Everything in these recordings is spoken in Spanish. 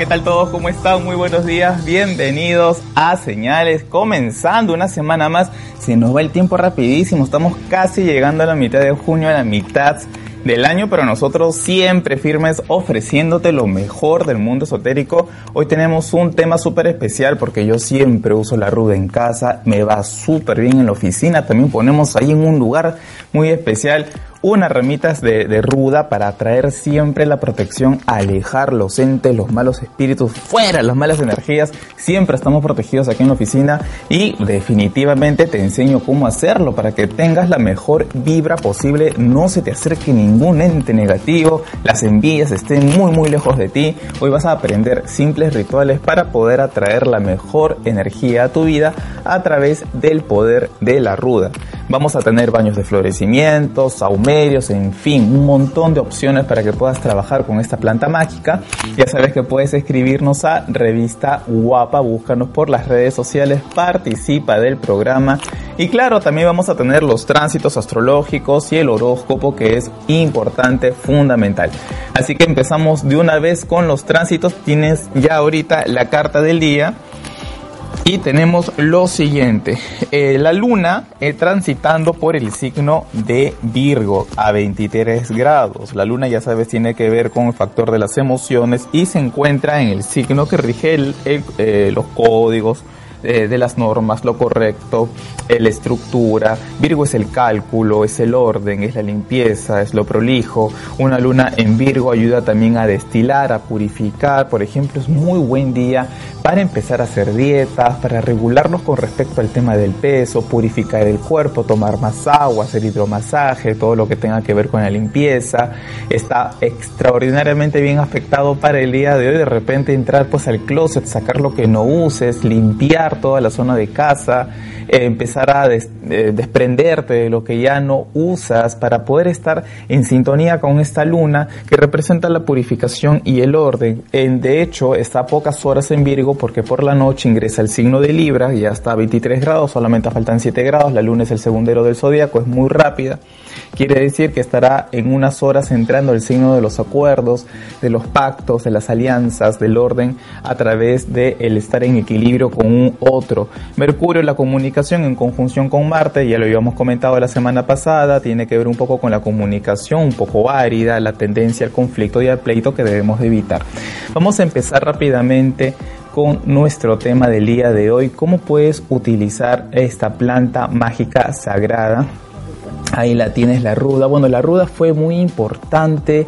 ¿Qué tal todos? ¿Cómo están? Muy buenos días. Bienvenidos a Señales. Comenzando una semana más. Se nos va el tiempo rapidísimo. Estamos casi llegando a la mitad de junio, a la mitad del año, pero nosotros siempre firmes ofreciéndote lo mejor del mundo esotérico. Hoy tenemos un tema súper especial porque yo siempre uso la ruda en casa, me va súper bien en la oficina, también ponemos ahí en un lugar muy especial unas ramitas de, ruda para atraer siempre la protección, alejar los entes, los malos espíritus, fuera las malas energías. Siempre estamos protegidos aquí en la oficina y definitivamente te enseño cómo hacerlo para que tengas la mejor vibra posible, no se te acerque ningún ente negativo, las envías estén muy muy lejos de ti. Hoy vas a aprender simples rituales para poder atraer la mejor energía a tu vida a través del poder de la ruda. Vamos a tener baños de florecimientos, saumerios, en fin, un montón de opciones para que puedas trabajar con esta planta mágica. Ya sabes que puedes escribirnos a Revista Guapa, búscanos por las redes sociales, participa del programa. Y claro, también vamos a tener los tránsitos astrológicos y el horóscopo que es importante, fundamental. Así que empezamos de una vez con los tránsitos. Tienes ya ahorita la carta del día. Y tenemos lo siguiente, eh, la luna eh, transitando por el signo de Virgo a 23 grados. La luna ya sabes tiene que ver con el factor de las emociones y se encuentra en el signo que rige eh, los códigos, de las normas, lo correcto, la estructura. Virgo es el cálculo, es el orden, es la limpieza, es lo prolijo. Una luna en Virgo ayuda también a destilar, a purificar. Por ejemplo, es muy buen día para empezar a hacer dietas, para regularnos con respecto al tema del peso, purificar el cuerpo, tomar más agua, hacer hidromasaje, todo lo que tenga que ver con la limpieza. Está extraordinariamente bien afectado para el día de hoy. De repente entrar pues al closet, sacar lo que no uses, limpiar toda la zona de casa, empezar a eh, desprenderte de lo que ya no usas para poder estar en sintonía con esta luna que representa la purificación y el orden. En, de hecho, está a pocas horas en Virgo porque por la noche ingresa el signo de Libra, ya está a 23 grados, solamente faltan 7 grados, la luna es el segundero del zodíaco, es muy rápida. Quiere decir que estará en unas horas entrando el signo de los acuerdos, de los pactos, de las alianzas, del orden a través de el estar en equilibrio con un otro. Mercurio, la comunicación en conjunción con Marte, ya lo habíamos comentado la semana pasada, tiene que ver un poco con la comunicación un poco árida, la tendencia al conflicto y al pleito que debemos evitar. Vamos a empezar rápidamente con nuestro tema del día de hoy, cómo puedes utilizar esta planta mágica sagrada Ahí la tienes la ruda. Bueno, la ruda fue muy importante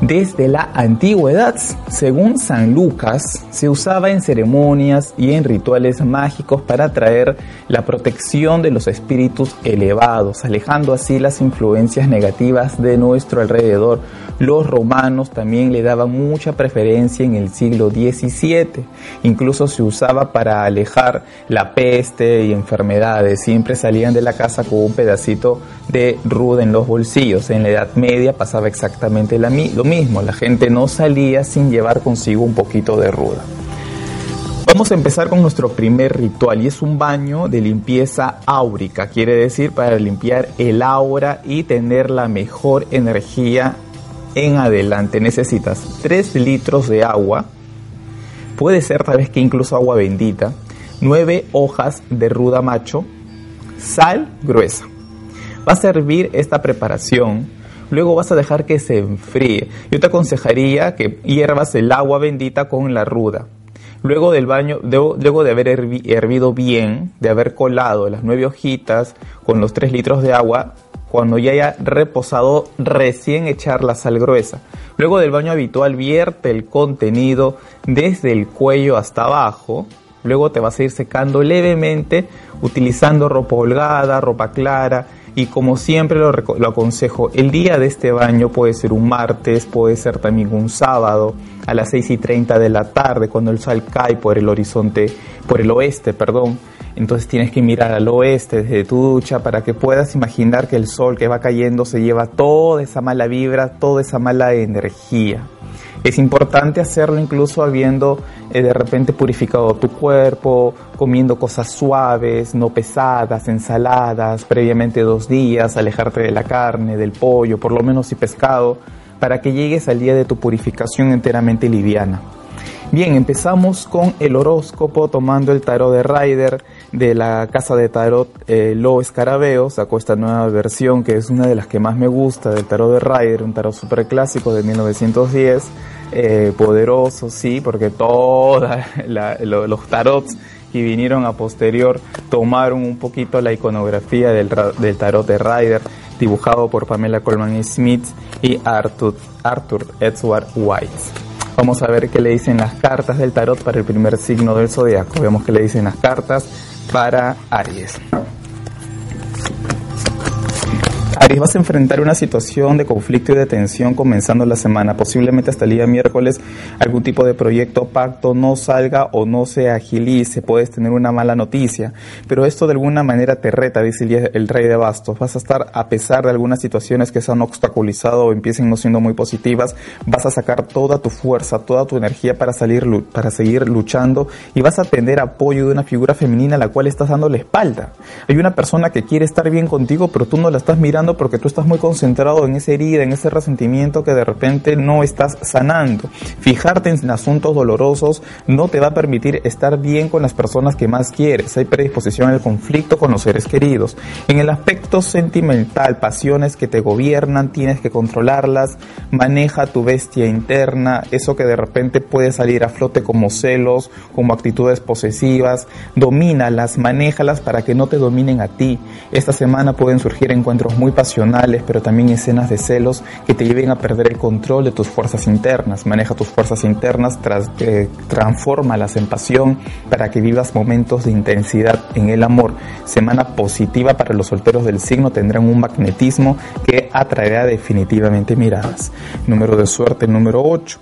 desde la antigüedad. Según San Lucas, se usaba en ceremonias y en rituales mágicos para atraer la protección de los espíritus elevados, alejando así las influencias negativas de nuestro alrededor. Los romanos también le daban mucha preferencia en el siglo XVII. Incluso se usaba para alejar la peste y enfermedades. Siempre salían de la casa con un pedacito de ruda en los bolsillos. En la Edad Media pasaba exactamente lo mismo. La gente no salía sin llevar consigo un poquito de ruda. Vamos a empezar con nuestro primer ritual y es un baño de limpieza áurica, quiere decir para limpiar el aura y tener la mejor energía en adelante necesitas 3 litros de agua, puede ser tal vez que incluso agua bendita, 9 hojas de ruda macho, sal gruesa. Vas a hervir esta preparación, luego vas a dejar que se enfríe. Yo te aconsejaría que hiervas el agua bendita con la ruda. Luego del baño, luego de haber hervido bien, de haber colado las nueve hojitas con los 3 litros de agua, cuando ya haya reposado, recién echar la sal gruesa. Luego del baño habitual, vierte el contenido desde el cuello hasta abajo. Luego te vas a ir secando levemente utilizando ropa holgada, ropa clara y como siempre lo, aconsejo, el día de este baño puede ser un martes, puede ser también un sábado a las 6 y 30 de la tarde cuando el sol cae por el horizonte, por el oeste, perdón entonces tienes que mirar al oeste desde tu ducha para que puedas imaginar que el sol que va cayendo se lleva toda esa mala vibra, toda esa mala energía. Es importante hacerlo incluso habiendo eh, de repente purificado tu cuerpo, comiendo cosas suaves, no pesadas, ensaladas, previamente dos días, alejarte de la carne, del pollo, por lo menos y pescado, para que llegues al día de tu purificación enteramente liviana. Bien, empezamos con el horóscopo tomando el tarot de Rider de la casa de tarot eh, Lo Escarabeo. Sacó esta nueva versión que es una de las que más me gusta del tarot de Rider, un tarot super clásico de 1910. Eh, poderoso, sí, porque todos los tarots que vinieron a posterior tomaron un poquito la iconografía del, tarot de Rider, dibujado por Pamela Coleman Smith y Arthur, Arthur Edward White. Vamos a ver qué le dicen las cartas del tarot para el primer signo del zodiaco. Vemos qué le dicen las cartas para Aries. Aries, vas a enfrentar una situación de conflicto y de tensión comenzando la semana. Posiblemente hasta el día miércoles algún tipo de proyecto pacto no salga o no se agilice. Puedes tener una mala noticia. Pero esto de alguna manera te reta, dice el, rey de bastos. Vas a estar, a pesar de algunas situaciones que se han obstaculizado o empiecen no siendo muy positivas, vas a sacar toda tu fuerza, toda tu energía para salir, para seguir luchando y vas a tener apoyo de una figura femenina a la cual estás dando la espalda. Hay una persona que quiere estar bien contigo, pero tú no la estás mirando porque tú estás muy concentrado en esa herida, en ese resentimiento que de repente no estás sanando. Fijarte en asuntos dolorosos no te va a permitir estar bien con las personas que más quieres. Hay predisposición al conflicto con los seres queridos. En el aspecto sentimental, pasiones que te gobiernan, tienes que controlarlas. Maneja tu bestia interna, eso que de repente puede salir a flote como celos, como actitudes posesivas. Domínalas, manéjalas para que no te dominen a ti. Esta semana pueden surgir encuentros muy pero también escenas de celos que te lleven a perder el control de tus fuerzas internas. Maneja tus fuerzas internas, tras, eh, transfórmalas en pasión para que vivas momentos de intensidad en el amor. Semana positiva para los solteros del signo tendrán un magnetismo que atraerá definitivamente miradas. Número de suerte número 8.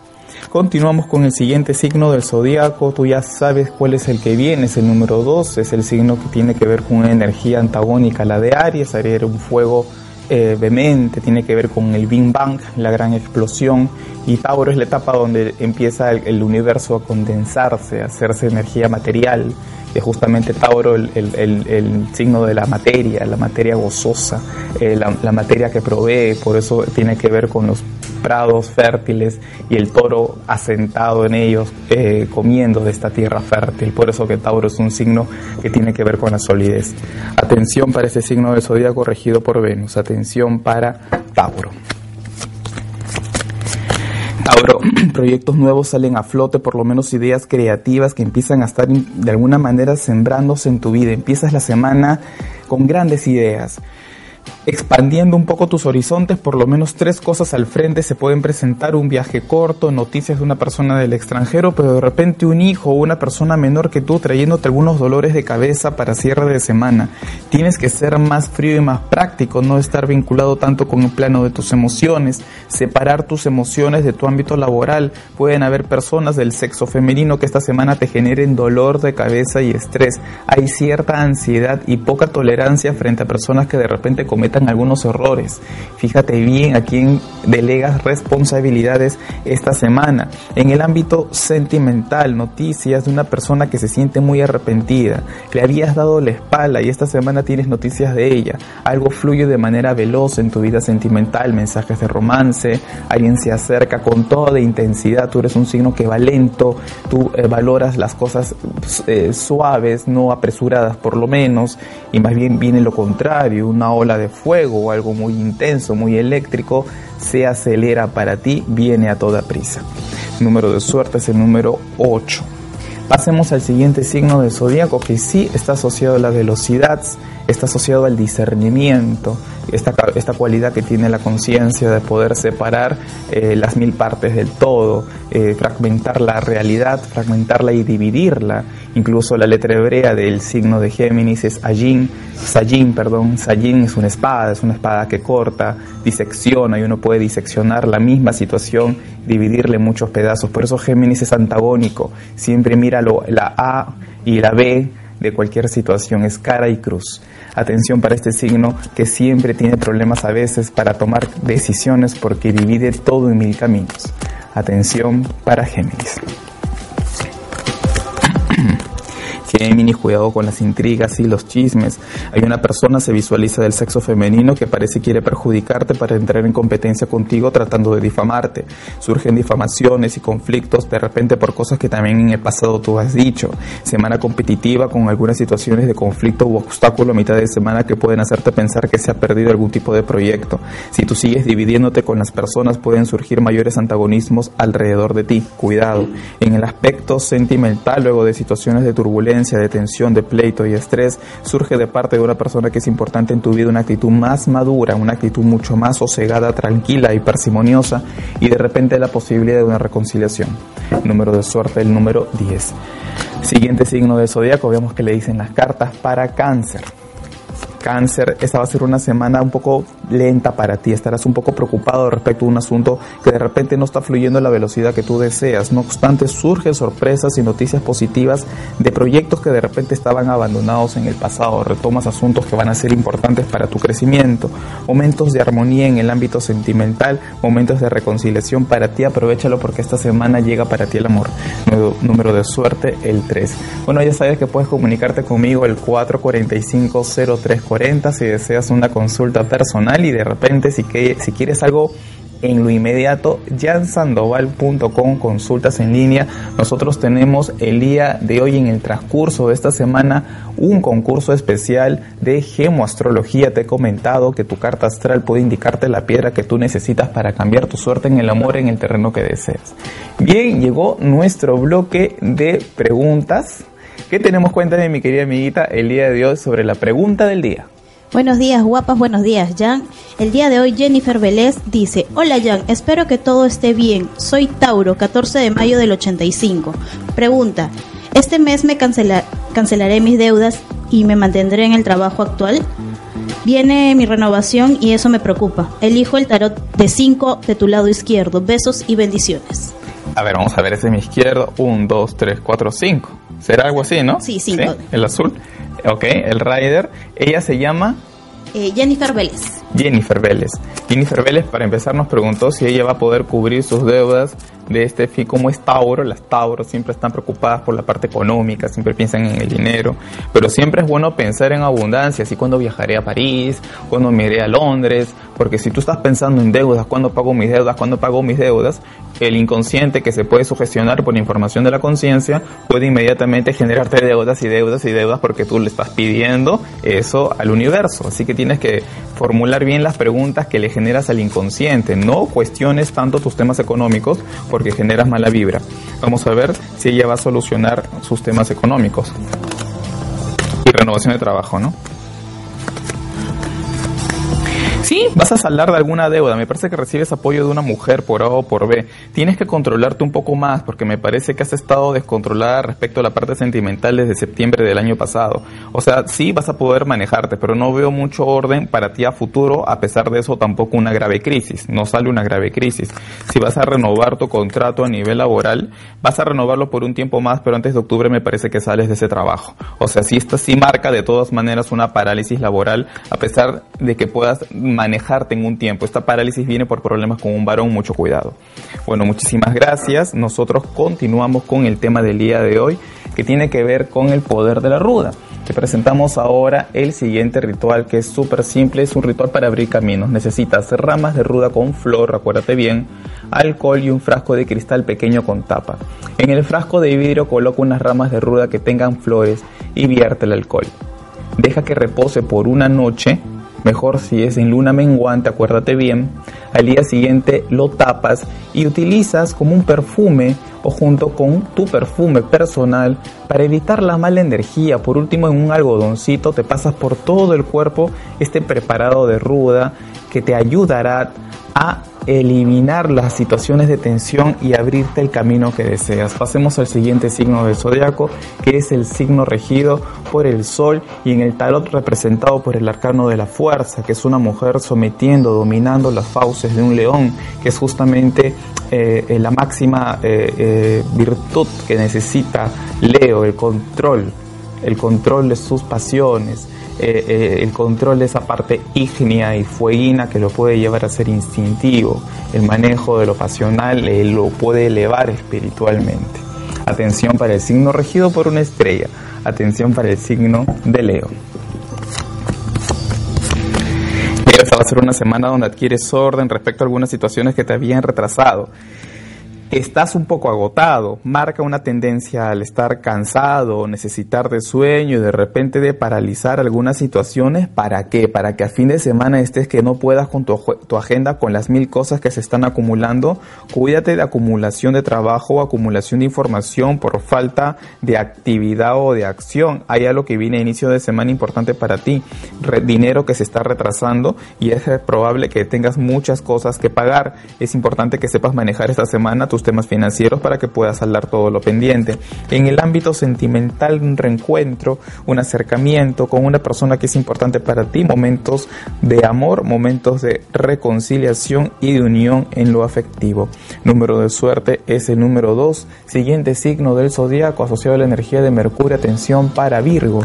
Continuamos con el siguiente signo del zodiaco. Tú ya sabes cuál es el que viene, es el número 2, es el signo que tiene que ver con una energía antagónica la de Aries. Aries era un fuego eh, tiene que ver con el Big Bang, la gran explosión, y Tauro es la etapa donde empieza el, universo a condensarse, a hacerse energía material, es justamente Tauro el, signo de la materia, la materia gozosa, eh, la, materia que provee, por eso tiene que ver con los prados fértiles y el toro asentado en ellos, eh, comiendo de esta tierra fértil. Por eso que Tauro es un signo que tiene que ver con la solidez. Atención para este signo del zodíaco regido por Venus. Atención para Tauro. Tauro, proyectos nuevos salen a flote, por lo menos ideas creativas que empiezan a estar de alguna manera sembrándose en tu vida. Empiezas la semana con grandes ideas expandiendo un poco tus horizontes, por lo menos tres cosas al frente se pueden presentar, un viaje corto, noticias de una persona del extranjero, pero de repente un hijo o una persona menor que tú trayéndote algunos dolores de cabeza para cierre de semana. Tienes que ser más frío y más práctico, no estar vinculado tanto con el plano de tus emociones, separar tus emociones de tu ámbito laboral. Pueden haber personas del sexo femenino que esta semana te generen dolor de cabeza y estrés. Hay cierta ansiedad y poca tolerancia frente a personas que de repente cometen algunos errores. Fíjate bien a quién delegas responsabilidades esta semana. En el ámbito sentimental, noticias de una persona que se siente muy arrepentida. Le habías dado la espalda y esta semana tienes noticias de ella. Algo fluye de manera veloz en tu vida sentimental, mensajes de romance, alguien se acerca con toda intensidad. Tú eres un signo que va lento, tú eh, valoras las cosas eh, suaves, no apresuradas por lo menos, y más bien viene lo contrario, una ola de fuego o algo muy intenso, muy eléctrico, se acelera para ti, viene a toda prisa. número de suerte es el número 8. Pasemos al siguiente signo del zodíaco que sí está asociado a la velocidad, está asociado al discernimiento, esta, esta cualidad que tiene la conciencia de poder separar eh, las mil partes del todo, eh, fragmentar la realidad, fragmentarla y dividirla. Incluso la letra hebrea del signo de Géminis es Ajin, Sajin, perdón, Sajin es una espada, es una espada que corta, disecciona y uno puede diseccionar la misma situación, dividirle en muchos pedazos. Por eso Géminis es antagónico, siempre mira lo, la A y la B de cualquier situación, es cara y cruz. Atención para este signo que siempre tiene problemas a veces para tomar decisiones porque divide todo en mil caminos. Atención para Géminis. Géminis, cuidado con las intrigas y los chismes. Hay una persona se visualiza del sexo femenino que parece quiere perjudicarte para entrar en competencia contigo tratando de difamarte. Surgen difamaciones y conflictos de repente por cosas que también en el pasado tú has dicho. Semana competitiva con algunas situaciones de conflicto u obstáculo a mitad de semana que pueden hacerte pensar que se ha perdido algún tipo de proyecto. Si tú sigues dividiéndote con las personas pueden surgir mayores antagonismos alrededor de ti. Cuidado. En el aspecto sentimental, luego de situaciones de turbulencia, de tensión, de pleito y estrés, surge de parte de una persona que es importante en tu vida una actitud más madura, una actitud mucho más sosegada, tranquila y parsimoniosa y de repente la posibilidad de una reconciliación. Número de suerte, el número 10. Siguiente signo de zodiaco, vemos que le dicen las cartas para cáncer cáncer, esta va a ser una semana un poco lenta para ti, estarás un poco preocupado respecto a un asunto que de repente no está fluyendo a la velocidad que tú deseas. No obstante, surgen sorpresas y noticias positivas de proyectos que de repente estaban abandonados en el pasado. Retomas asuntos que van a ser importantes para tu crecimiento. Momentos de armonía en el ámbito sentimental, momentos de reconciliación para ti. Aprovechalo porque esta semana llega para ti el amor. Número de suerte, el 3. Bueno, ya sabes que puedes comunicarte conmigo el 445 03 si deseas una consulta personal y de repente si, que, si quieres algo en lo inmediato, jansandoval.com, consultas en línea. Nosotros tenemos el día de hoy, en el transcurso de esta semana, un concurso especial de gemoastrología. Te he comentado que tu carta astral puede indicarte la piedra que tú necesitas para cambiar tu suerte en el amor en el terreno que deseas. Bien, llegó nuestro bloque de preguntas ¿Qué tenemos cuenta de mi querida amiguita el día de hoy sobre la pregunta del día? Buenos días, guapas, buenos días, Jan. El día de hoy Jennifer Vélez dice, hola Jan, espero que todo esté bien. Soy Tauro, 14 de mayo del 85. Pregunta, ¿este mes me cancelaré mis deudas y me mantendré en el trabajo actual? Viene mi renovación y eso me preocupa. Elijo el tarot de 5 de tu lado izquierdo. Besos y bendiciones. A ver, vamos a ver, ese es mi izquierdo. 1, 2, 3, 4, 5. Será algo así, ¿no? Sí, cinco. El azul. Ok, el rider. Ella se llama... Eh, Jennifer Vélez. Jennifer Vélez. Jennifer Vélez, para empezar, nos preguntó si ella va a poder cubrir sus deudas de este fin, como es Tauro, las Tauros siempre están preocupadas por la parte económica, siempre piensan en el dinero, pero siempre es bueno pensar en abundancia, así cuando viajaré a París, cuando me iré a Londres, porque si tú estás pensando en deudas, cuando pago mis deudas, cuando pago mis deudas, el inconsciente que se puede sugestionar por información de la conciencia puede inmediatamente generarte deudas y deudas y deudas porque tú le estás pidiendo eso al universo. Así que tienes que formular bien las preguntas que le generas al inconsciente. No cuestiones tanto tus temas económicos porque generas mala vibra. Vamos a ver si ella va a solucionar sus temas económicos. Y renovación de trabajo, ¿no? Sí, vas a saldar de alguna deuda. Me parece que recibes apoyo de una mujer por A o por B. Tienes que controlarte un poco más porque me parece que has estado descontrolada respecto a la parte sentimental desde septiembre del año pasado. O sea, sí vas a poder manejarte, pero no veo mucho orden para ti a futuro. A pesar de eso, tampoco una grave crisis. No sale una grave crisis. Si vas a renovar tu contrato a nivel laboral, vas a renovarlo por un tiempo más, pero antes de octubre me parece que sales de ese trabajo. O sea, si esta sí marca de todas maneras una parálisis laboral, a pesar de que puedas manejarte en un tiempo. Esta parálisis viene por problemas con un varón, mucho cuidado. Bueno, muchísimas gracias. Nosotros continuamos con el tema del día de hoy, que tiene que ver con el poder de la ruda. Te presentamos ahora el siguiente ritual que es súper simple, es un ritual para abrir caminos. Necesitas ramas de ruda con flor, acuérdate bien, alcohol y un frasco de cristal pequeño con tapa. En el frasco de vidrio coloca unas ramas de ruda que tengan flores y vierte el alcohol. Deja que repose por una noche mejor si es en luna menguante, acuérdate bien, al día siguiente lo tapas y utilizas como un perfume o junto con tu perfume personal para evitar la mala energía. Por último, en un algodoncito te pasas por todo el cuerpo este preparado de ruda que te ayudará a eliminar las situaciones de tensión y abrirte el camino que deseas. Pasemos al siguiente signo del zodiaco, que es el signo regido por el sol y en el tarot representado por el arcano de la fuerza, que es una mujer sometiendo, dominando las fauces de un león, que es justamente eh, la máxima eh, eh, virtud que necesita Leo, el control, el control de sus pasiones, eh, eh, el control de esa parte ígnea y fueguina que lo puede llevar a ser instintivo, el manejo de lo pasional lo puede elevar espiritualmente. Atención para el signo regido por una estrella. Atención para el signo de Leo. Esta va a ser una semana donde adquieres orden respecto a algunas situaciones que te habían retrasado estás un poco agotado, marca una tendencia al estar cansado, necesitar de sueño y de repente de paralizar algunas situaciones. ¿Para qué? Para que a fin de semana estés que no puedas con tu, tu agenda, con las mil cosas que se están acumulando. Cuídate de acumulación de trabajo acumulación de información por falta de actividad o de acción. Hay algo que viene a inicio de semana importante para ti. dinero que se está retrasando y es probable que tengas muchas cosas que pagar. Es importante que sepas manejar esta semana tus temas financieros para que puedas saldar todo lo pendiente. En el ámbito sentimental, un reencuentro, un acercamiento con una persona que es importante para ti, momentos de amor, momentos de reconciliación y de unión en lo afectivo. Número de suerte es el número 2, siguiente signo del zodiaco asociado a la energía de Mercurio, atención para Virgo.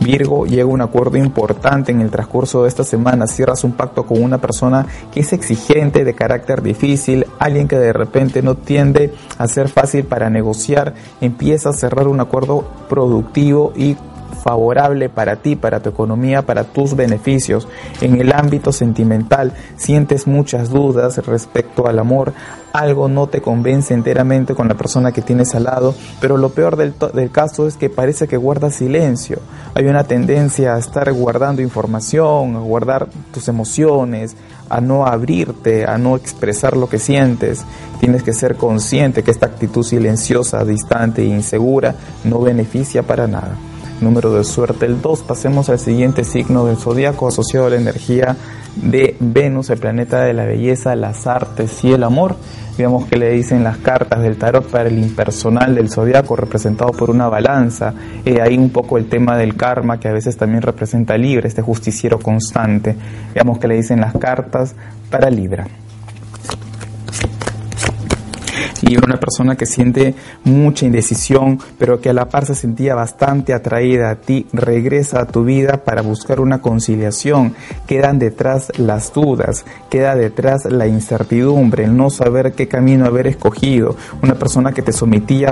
Virgo llega a un acuerdo importante en el transcurso de esta semana. Cierras un pacto con una persona que es exigente, de carácter difícil, alguien que de repente no tiende a ser fácil para negociar. Empieza a cerrar un acuerdo productivo y favorable para ti, para tu economía, para tus beneficios. En el ámbito sentimental sientes muchas dudas respecto al amor, algo no te convence enteramente con la persona que tienes al lado, pero lo peor del, del caso es que parece que guardas silencio. Hay una tendencia a estar guardando información, a guardar tus emociones, a no abrirte, a no expresar lo que sientes. Tienes que ser consciente que esta actitud silenciosa, distante e insegura no beneficia para nada número de suerte el 2. Pasemos al siguiente signo del zodiaco asociado a la energía de Venus, el planeta de la belleza, las artes y el amor. Digamos que le dicen las cartas del tarot para el impersonal del zodiaco representado por una balanza. Eh, ahí un poco el tema del karma que a veces también representa Libra, este justiciero constante. Digamos que le dicen las cartas para Libra y una persona que siente mucha indecisión, pero que a la par se sentía bastante atraída a ti, regresa a tu vida para buscar una conciliación. Quedan detrás las dudas, queda detrás la incertidumbre, el no saber qué camino haber escogido. Una persona que te sometía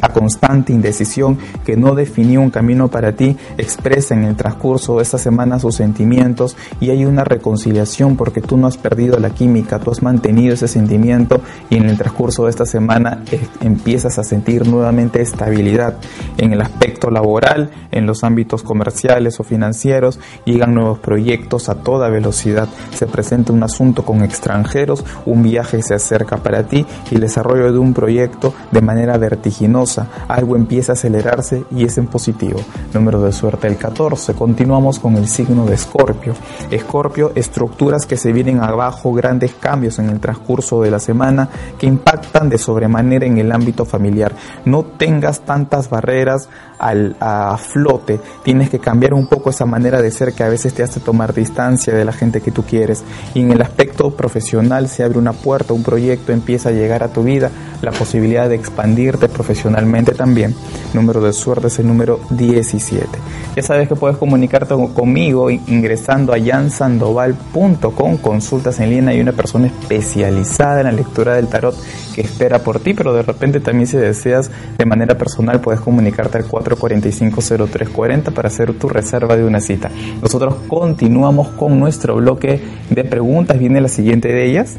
a, constante indecisión, que no definió un camino para ti, expresa en el transcurso de esta semana sus sentimientos y hay una reconciliación porque tú no has perdido la química, tú has mantenido ese sentimiento y en el transcurso de esta semana eh, empiezas a sentir nuevamente estabilidad en el aspecto laboral, en los ámbitos comerciales o financieros, llegan nuevos proyectos a toda velocidad, se presenta un asunto con extranjeros, un viaje se acerca para ti y el desarrollo de un proyecto de manera vertiginosa, algo empieza a acelerarse y es en positivo. Número de suerte el 14, continuamos con el signo de Escorpio. Escorpio, estructuras que se vienen abajo, grandes cambios en el transcurso de la semana que impactan de sobremanera en el ámbito familiar. No tengas tantas barreras al, a flote, tienes que cambiar un poco esa manera de ser que a veces te hace tomar distancia de la gente que tú quieres. Y en el aspecto profesional se abre una puerta, un proyecto empieza a llegar a tu vida, la posibilidad de expandirte profesionalmente también. Número de suerte es el número 17. Ya sabes que puedes comunicarte conmigo ingresando a jansandoval.com, consultas en línea, hay una persona especializada en la lectura del tarot que espera por ti, pero de repente también si deseas de manera personal puedes comunicarte al 445-0340 para hacer tu reserva de una cita. Nosotros continuamos con nuestro bloque de preguntas, viene la siguiente de ellas.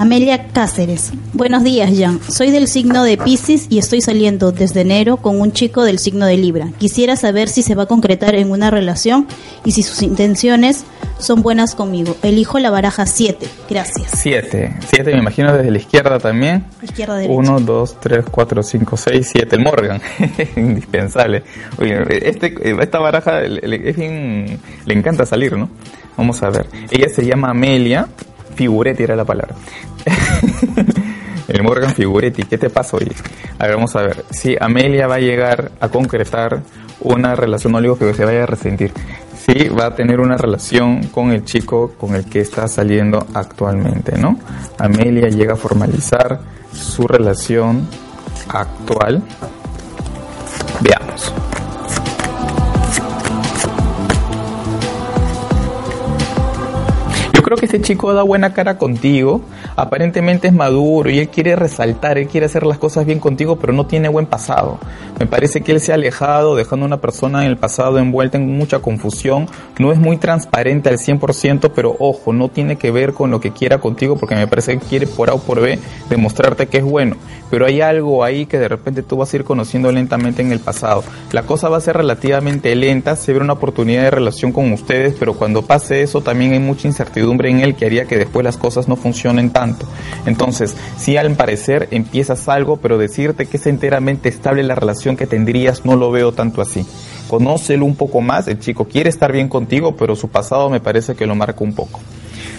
Amelia Cáceres. Buenos días, Jan. Soy del signo de Pisces y estoy saliendo desde enero con un chico del signo de Libra. Quisiera saber si se va a concretar en una relación y si sus intenciones son buenas conmigo. Elijo la baraja 7. Gracias. 7. 7 me imagino desde la izquierda también. Izquierda derecha. 1, 2, 3, 4, 5, 6, 7. El Morgan. Indispensable. este, esta baraja le, le encanta salir, ¿no? Vamos a ver. Ella se llama Amelia Figuretti era la palabra. el Morgan Figuretti, ¿qué te pasa hoy? A ver, vamos a ver. Si Amelia va a llegar a concretar una relación, no digo que se vaya a resentir, sí va a tener una relación con el chico con el que está saliendo actualmente, ¿no? Amelia llega a formalizar su relación actual. Veamos. Creo que este chico da buena cara contigo, aparentemente es maduro y él quiere resaltar, él quiere hacer las cosas bien contigo, pero no tiene buen pasado. Me parece que él se ha alejado, dejando a una persona en el pasado envuelta en mucha confusión, no es muy transparente al 100%, pero ojo, no tiene que ver con lo que quiera contigo, porque me parece que quiere por A o por B demostrarte que es bueno, pero hay algo ahí que de repente tú vas a ir conociendo lentamente en el pasado. La cosa va a ser relativamente lenta, se ve una oportunidad de relación con ustedes, pero cuando pase eso también hay mucha incertidumbre en él que haría que después las cosas no funcionen tanto. Entonces, si al parecer empiezas algo, pero decirte que es enteramente estable la relación que tendrías, no lo veo tanto así. Conócelo un poco más, el chico quiere estar bien contigo, pero su pasado me parece que lo marca un poco.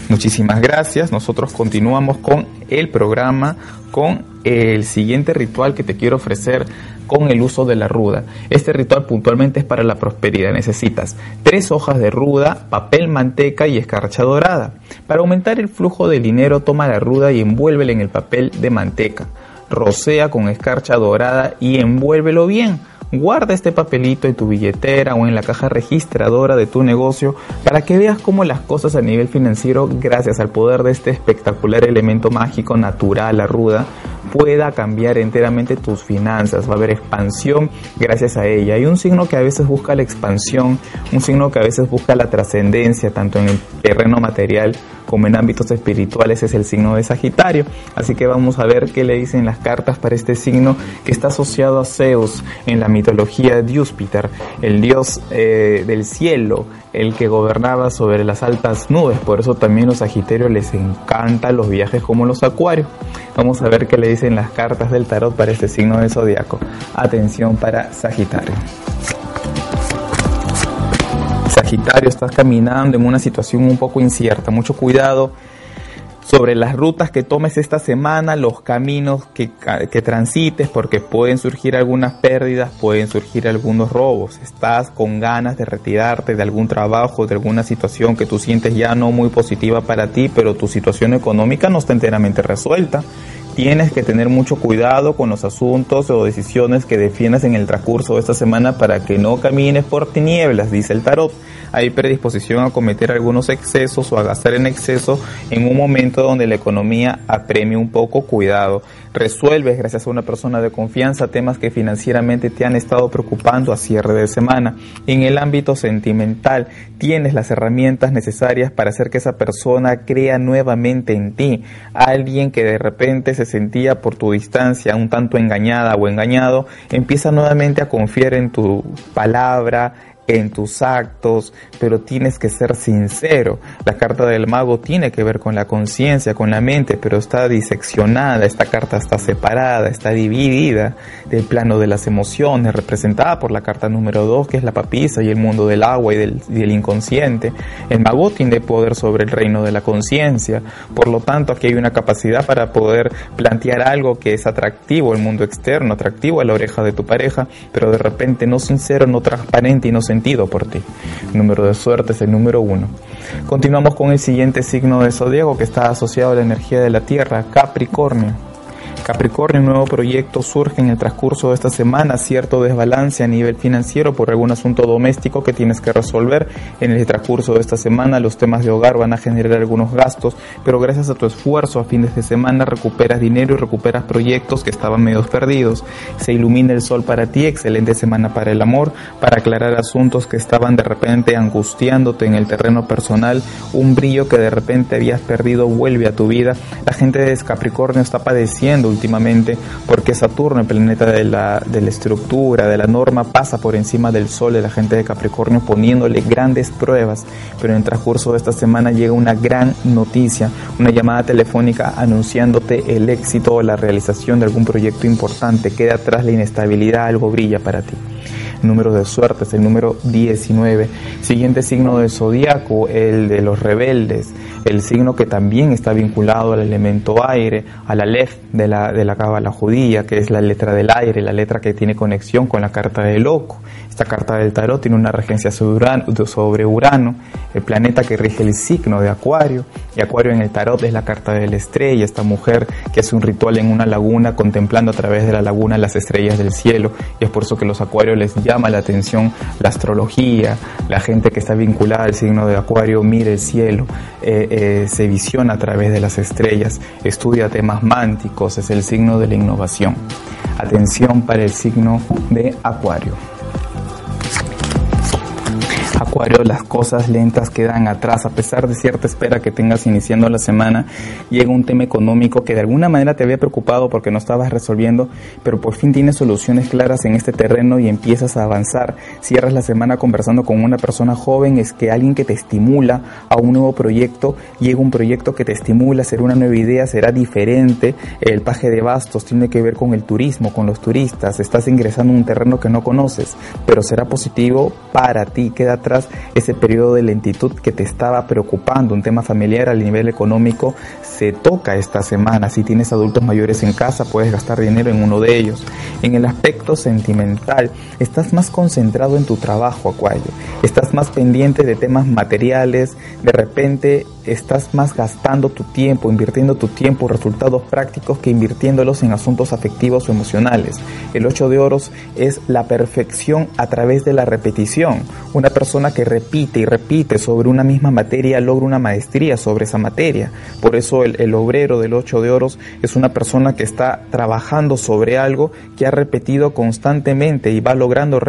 Muchísimas gracias. Nosotros continuamos con el programa, con el siguiente ritual que te quiero ofrecer con el uso de la ruda. Este ritual puntualmente es para la prosperidad. Necesitas tres hojas de ruda, papel manteca y escarcha dorada. Para aumentar el flujo de dinero, toma la ruda y envuélvela en el papel de manteca. Rocea con escarcha dorada y envuélvelo bien Guarda este papelito en tu billetera o en la caja registradora de tu negocio para que veas cómo las cosas a nivel financiero, gracias al poder de este espectacular elemento mágico natural, la ruda, pueda cambiar enteramente tus finanzas, va a haber expansión gracias a ella. Hay un signo que a veces busca la expansión, un signo que a veces busca la trascendencia, tanto en el terreno material como en ámbitos espirituales es el signo de Sagitario. Así que vamos a ver qué le dicen las cartas para este signo que está asociado a Zeus en la mitología de Júpiter, el dios eh, del cielo, el que gobernaba sobre las altas nubes. Por eso también los Sagitarios les encantan los viajes como los Acuarios. Vamos a ver qué le dicen las cartas del tarot para este signo del zodiaco. Atención para Sagitario. Estás caminando en una situación un poco incierta, mucho cuidado sobre las rutas que tomes esta semana, los caminos que, que, transites, porque pueden surgir algunas pérdidas, pueden surgir algunos robos. Estás con ganas de retirarte de algún trabajo, de alguna situación que tú sientes ya no muy positiva para ti, pero tu situación económica no está enteramente resuelta. Tienes que tener mucho cuidado con los asuntos o decisiones que defiendas en el transcurso de esta semana para que no camines por tinieblas, dice el tarot hay predisposición a cometer algunos excesos o a gastar en exceso en un momento donde la economía apremia un poco cuidado. Resuelves, gracias a una persona de confianza, temas que financieramente te han estado preocupando a cierre de semana. En el ámbito sentimental, tienes las herramientas necesarias para hacer que esa persona crea nuevamente en ti. Alguien que de repente se sentía por tu distancia un tanto engañada o engañado, empieza nuevamente a confiar en tu palabra, en tus actos, pero tienes que ser sincero. La carta del mago tiene que ver con la conciencia, con la mente, pero está diseccionada, esta carta está separada, está dividida del plano de las emociones, representada por la carta número 2, que es la papisa y el mundo del agua y del, inconsciente. El mago tiene poder sobre el reino de la conciencia, por lo tanto aquí hay una capacidad para poder plantear algo que es atractivo al mundo externo, atractivo a la oreja de tu pareja, pero de repente no sincero, no transparente y no sentido por ti. Número de suerte es el número uno. Continuamos con el siguiente signo de zodiaco que está asociado a la energía de la Tierra, Capricornio. Capricornio, un nuevo proyecto surge en el transcurso de esta semana, cierto desbalance a nivel financiero por algún asunto doméstico que tienes que resolver. En el transcurso de esta semana los temas de hogar van a generar algunos gastos, pero gracias a tu esfuerzo a fines de semana recuperas dinero y recuperas proyectos que estaban medio perdidos. Se ilumina el sol para ti, excelente semana para el amor, para aclarar asuntos que estaban de repente angustiándote en el terreno personal, un brillo que de repente habías perdido vuelve a tu vida. La gente de Capricornio está padeciendo últimamente porque Saturno, el planeta de la, de la estructura, de la norma, pasa por encima del Sol de la gente de Capricornio poniéndole grandes pruebas. Pero en el transcurso de esta semana llega una gran noticia, una llamada telefónica anunciándote el éxito o la realización de algún proyecto importante. Queda atrás la inestabilidad, algo brilla para ti número de suerte es el número 19. Siguiente signo de zodiaco, el de los rebeldes, el signo que también está vinculado al elemento aire, a la lef de la, de la cábala judía, que es la letra del aire, la letra que tiene conexión con la carta de loco. Esta carta del tarot tiene una regencia sobre Urano, el planeta que rige el signo de Acuario, y Acuario en el tarot es la carta de la estrella, esta mujer que hace un ritual en una laguna contemplando a través de la laguna las estrellas del cielo, y es por eso que los acuarios les llaman llama la atención la astrología, la gente que está vinculada al signo de Acuario mira el cielo, eh, eh, se visiona a través de las estrellas, estudia temas mánticos, es el signo de la innovación. Atención para el signo de Acuario. Acuario, las cosas lentas quedan atrás, a pesar de cierta espera que tengas iniciando la semana, llega un tema económico que de alguna manera te había preocupado porque no estabas resolviendo, pero por fin tienes soluciones claras en este terreno y empiezas a avanzar. Cierras la semana conversando con una persona joven, es que alguien que te estimula a un nuevo proyecto, llega un proyecto que te estimula hacer una nueva idea, será diferente. El paje de bastos tiene que ver con el turismo, con los turistas, estás ingresando a un terreno que no conoces, pero será positivo para ti, queda atrás ese periodo de lentitud que te estaba preocupando, un tema familiar al nivel económico, se toca esta semana. Si tienes adultos mayores en casa, puedes gastar dinero en uno de ellos. En el aspecto sentimental, estás más concentrado en tu trabajo, Acuario. Estás más pendiente de temas materiales. De repente estás más gastando tu tiempo, invirtiendo tu tiempo, resultados prácticos que invirtiéndolos en asuntos afectivos o emocionales. El 8 de oros es la perfección a través de la repetición. Una persona que repite y repite sobre una misma materia logra una maestría sobre esa materia. Por eso el, obrero del 8 de oros es una persona que está trabajando sobre algo que ha repetido constantemente y va logrando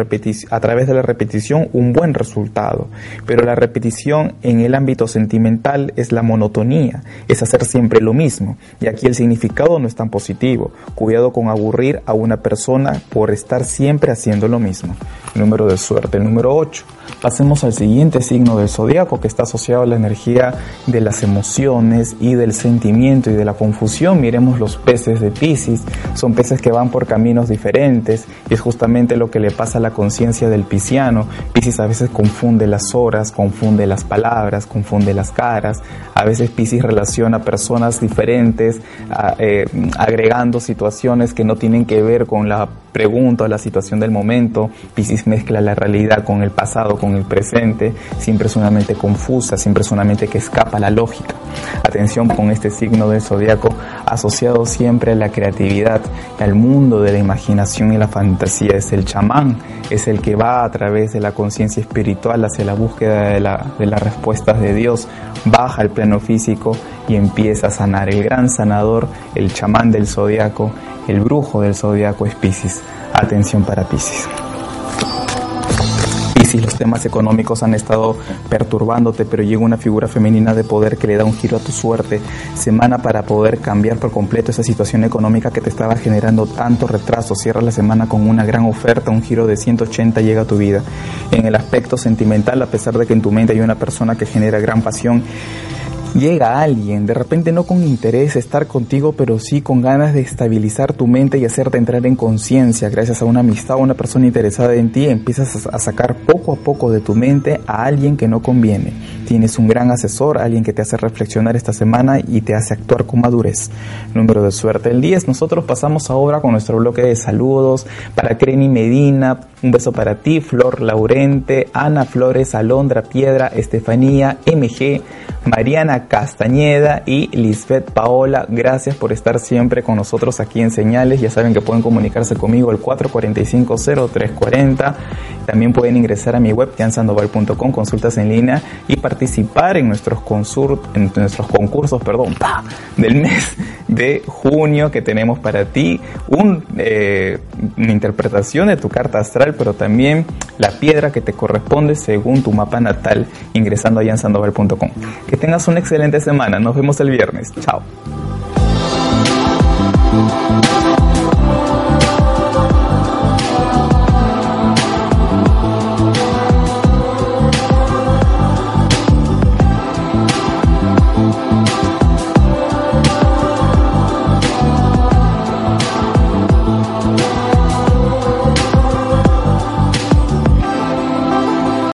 a través de la repetición un buen resultado. Pero la repetición en el ámbito sentimental es la monotonía, es hacer siempre lo mismo. Y aquí el significado no es tan positivo. Cuidado con aburrir a una persona por estar siempre haciendo lo mismo. Número de suerte, número 8. Pasemos al siguiente signo del zodiaco que está asociado a la energía de las emociones y del sentimiento y de la confusión. Miremos los peces de Pisces, son peces que van por caminos diferentes y es justamente lo que le pasa a la conciencia del pisciano. Pisces a veces confunde las horas, confunde las palabras, confunde las caras. A veces Pisces relaciona personas diferentes, eh, agregando situaciones que no tienen que ver con la pregunta o la situación del momento. Pisces mezcla la realidad con el pasado con el presente, siempre es una mente confusa, siempre es una mente que escapa a la lógica. Atención con este signo del zodiaco asociado siempre a la creatividad, al mundo de la imaginación y la fantasía. Es el chamán, es el que va a través de la conciencia espiritual hacia la búsqueda de, de las respuestas de Dios, baja al plano físico y empieza a sanar. El gran sanador, el chamán del zodiaco, el brujo del zodiaco es Pisces. Atención para Pisces los temas económicos han estado perturbándote, pero llega una figura femenina de poder que le da un giro a tu suerte, semana para poder cambiar por completo esa situación económica que te estaba generando tanto retraso, cierra la semana con una gran oferta, un giro de 180 llega a tu vida. En el aspecto sentimental, a pesar de que en tu mente hay una persona que genera gran pasión, llega alguien, de repente no con interés estar contigo, pero sí con ganas de estabilizar tu mente y hacerte entrar en conciencia, gracias a una amistad o una persona interesada en ti, empiezas a sacar poco a poco de tu mente a alguien que no conviene. Tienes un gran asesor, alguien que te hace reflexionar esta semana y te hace actuar con madurez. Número de suerte el 10. Nosotros pasamos ahora con nuestro bloque de saludos para Creni Medina, un beso para ti, Flor Laurente, Ana Flores, Alondra Piedra, Estefanía, MG, Mariana Castañeda y Lisbeth Paola. Gracias por estar siempre con nosotros aquí en Señales. Ya saben que pueden comunicarse conmigo al 445-0340. También pueden ingresar a mi web, jansandoval.com, consultas en línea y participar en nuestros, en nuestros concursos perdón, del mes de junio que tenemos para ti. Eh, una interpretación de tu carta astral, pero también la piedra que te corresponde según tu mapa natal ingresando a jansandoval.com. Que tengas una excelente semana. Nos vemos el viernes. Chao.